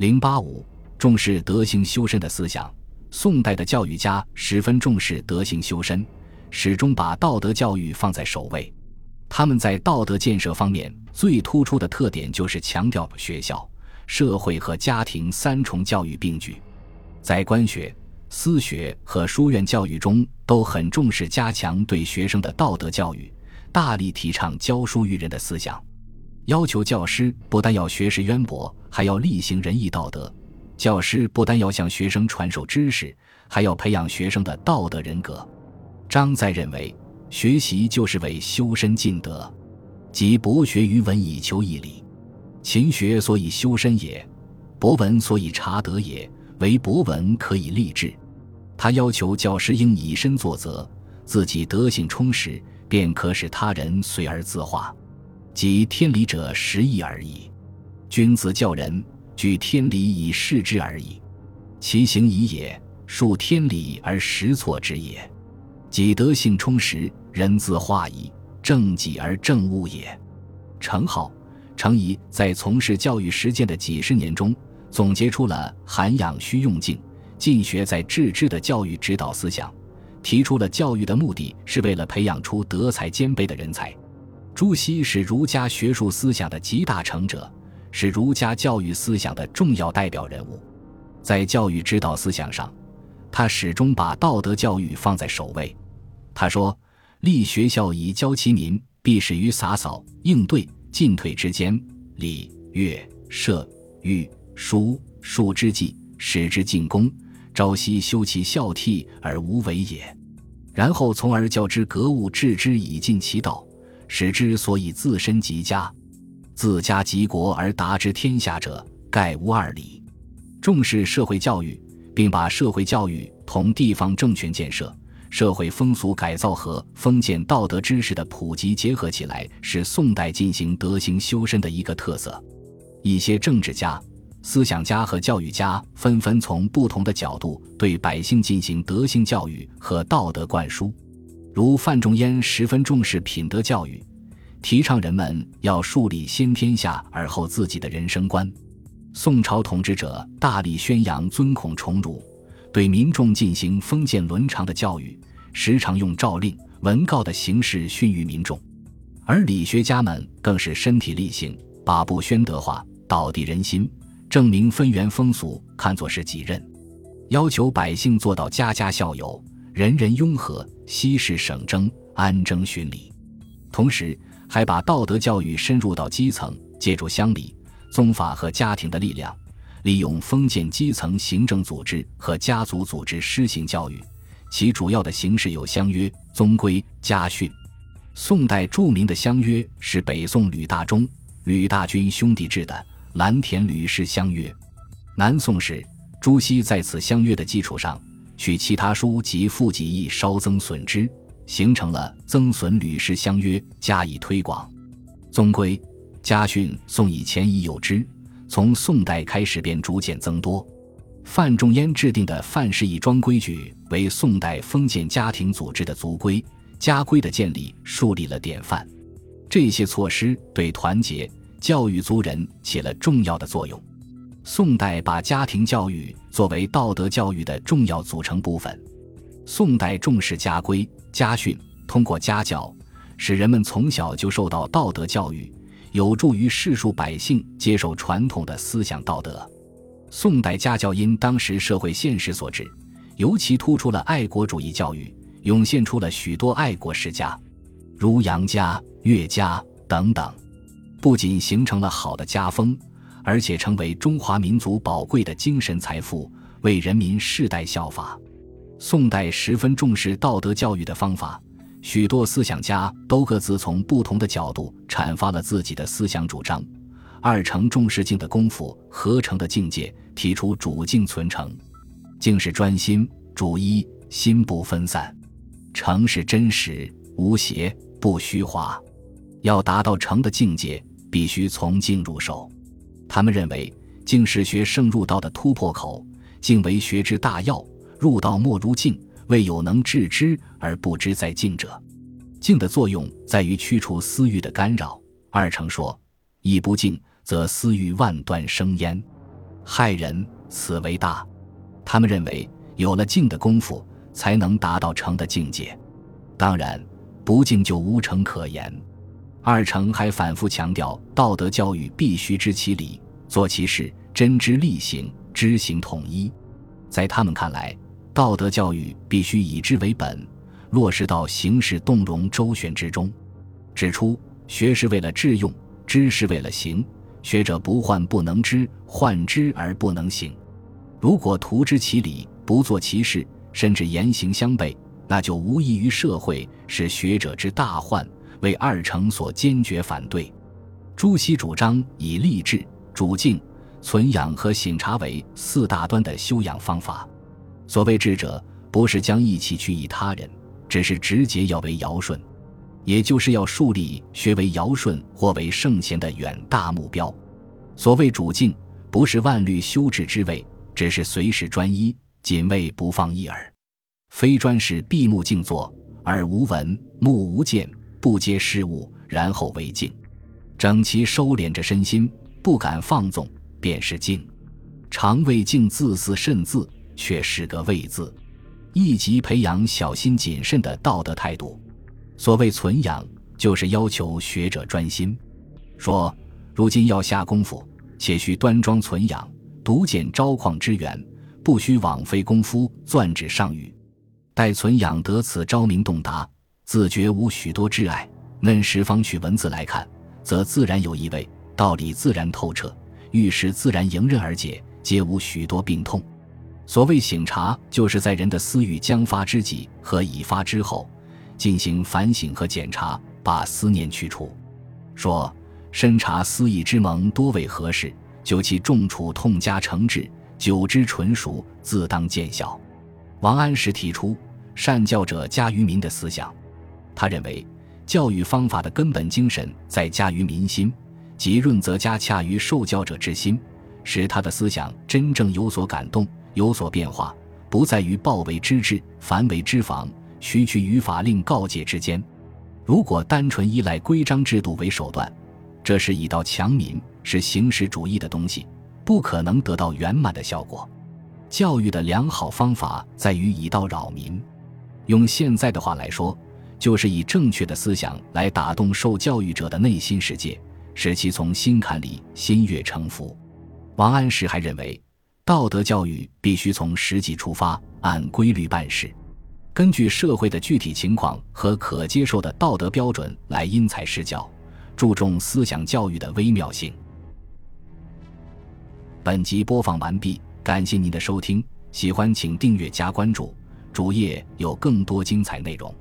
零八五重视德行修身的思想。宋代的教育家十分重视德行修身，始终把道德教育放在首位。他们在道德建设方面最突出的特点就是强调学校、社会和家庭三重教育并举。在官学、私学和书院教育中，都很重视加强对学生的道德教育，大力提倡教书育人的思想，要求教师不但要学识渊博，还要力行仁义道德。教师不但要向学生传授知识，还要培养学生的道德人格。张载认为，学习就是为修身尽德，即博学于文以求义理。勤学所以修身也，博闻所以察德也。唯博闻可以立志。他要求教师应以身作则，自己德性充实，便可使他人随而自化，即天理者实义而已。君子教人。举天理以示之而已，其行矣也，述天理而实错之也。己德性充实，人自化矣，正己而正物也。程颢、程颐在从事教育实践的几十年中，总结出了涵养须用静、尽学在致知的教育指导思想，提出了教育的目的是为了培养出德才兼备的人才。朱熹是儒家学术思想的集大成者。是儒家教育思想的重要代表人物，在教育指导思想上，他始终把道德教育放在首位。他说：“立学校以教其民，必始于洒扫、应对、进退之间，礼、乐、射、御、书、数之际，使之进攻，朝夕修其孝悌而无为也。然后从而教之格物致知以尽其道，使之所以自身极佳。”自家及国而达之天下者，盖无二理。重视社会教育，并把社会教育同地方政权建设、社会风俗改造和封建道德知识的普及结合起来，是宋代进行德行修身的一个特色。一些政治家、思想家和教育家纷纷从不同的角度对百姓进行德行教育和道德灌输，如范仲淹十分重视品德教育。提倡人们要树立先天下而后自己的人生观。宋朝统治者大力宣扬尊孔崇儒，对民众进行封建伦常的教育，时常用诏令、文告的形式训谕民众。而理学家们更是身体力行，把不宣德化、道地人心、证明分源风俗看作是己任，要求百姓做到家家孝友、人人雍和、息事省争、安争循礼，同时。还把道德教育深入到基层，借助乡里、宗法和家庭的力量，利用封建基层行政组织和家族组织施行教育。其主要的形式有乡约、宗规、家训。宋代著名的乡约是北宋吕大中、吕大军兄弟制的《蓝田吕氏乡约》。南宋时，朱熹在此乡约的基础上，取其他书及附几义，稍增损之。形成了增损吕氏相约，加以推广。宗规、家训，宋以前已有之，从宋代开始便逐渐增多。范仲淹制定的《范氏义庄规矩》为宋代封建家庭组织的族规、家规的建立树立了典范。这些措施对团结教育族人起了重要的作用。宋代把家庭教育作为道德教育的重要组成部分。宋代重视家规。家训通过家教，使人们从小就受到道德教育，有助于世俗百姓接受传统的思想道德。宋代家教因当时社会现实所致，尤其突出了爱国主义教育，涌现出了许多爱国世家，如杨家、岳家等等，不仅形成了好的家风，而且成为中华民族宝贵的精神财富，为人民世代效法。宋代十分重视道德教育的方法，许多思想家都各自从不同的角度阐发了自己的思想主张。二程重视静的功夫，合成的境界，提出主静存诚。静是专心，主一，心不分散；诚是真实，无邪，不虚华。要达到诚的境界，必须从静入手。他们认为，静是学圣入道的突破口，静为学之大要。入道莫如静，为有能致知而不知在静者。静的作用在于驱除私欲的干扰。二程说：“一不静，则私欲万端生焉。”害人，此为大。他们认为，有了静的功夫，才能达到成的境界。当然，不静就无成可言。二程还反复强调，道德教育必须知其理，做其事，真知力行，知行统一。在他们看来，道德教育必须以知为本，落实到行事动容周旋之中。指出，学是为了致用，知是为了行。学者不患不能知，患知而不能行。如果徒知其理，不做其事，甚至言行相悖，那就无异于社会，是学者之大患。为二程所坚决反对。朱熹主张以立志、主静、存养和省察为四大端的修养方法。所谓智者，不是将义气去以他人，只是直接要为尧舜，也就是要树立学为尧舜或为圣贤的远大目标。所谓主静，不是万虑修治之谓，只是随时专一，仅为不放一耳。非专是闭目静坐，耳无闻，目无见。不接事物，然后为静，整齐收敛着身心，不敢放纵，便是静。常谓静字似慎字，却是个畏字，亦即培养小心谨慎的道德态度。所谓存养，就是要求学者专心。说如今要下功夫，且需端庄存养，独见昭旷之源，不须枉费功夫钻纸上语。待存养得此昭明洞达。自觉无许多挚爱，嫩时方取文字来看，则自然有意味，道理自然透彻，遇事自然迎刃而解，皆无许多病痛。所谓醒察，就是在人的私欲将发之际和已发之后，进行反省和检查，把思念去除。说深察私意之盟多为何事，就其重处痛加惩治，久之纯熟，自当见效。王安石提出善教者加于民的思想。他认为，教育方法的根本精神在加于民心，即润则加洽于受教者之心，使他的思想真正有所感动、有所变化，不在于暴为之治、繁为之防、区区于法令告诫之间。如果单纯依赖规章制度为手段，这是以道强民，是形式主义的东西，不可能得到圆满的效果。教育的良好方法在于以道扰民。用现在的话来说。就是以正确的思想来打动受教育者的内心世界，使其从心坎里心悦诚服。王安石还认为，道德教育必须从实际出发，按规律办事，根据社会的具体情况和可接受的道德标准来因材施教，注重思想教育的微妙性。本集播放完毕，感谢您的收听，喜欢请订阅加关注，主页有更多精彩内容。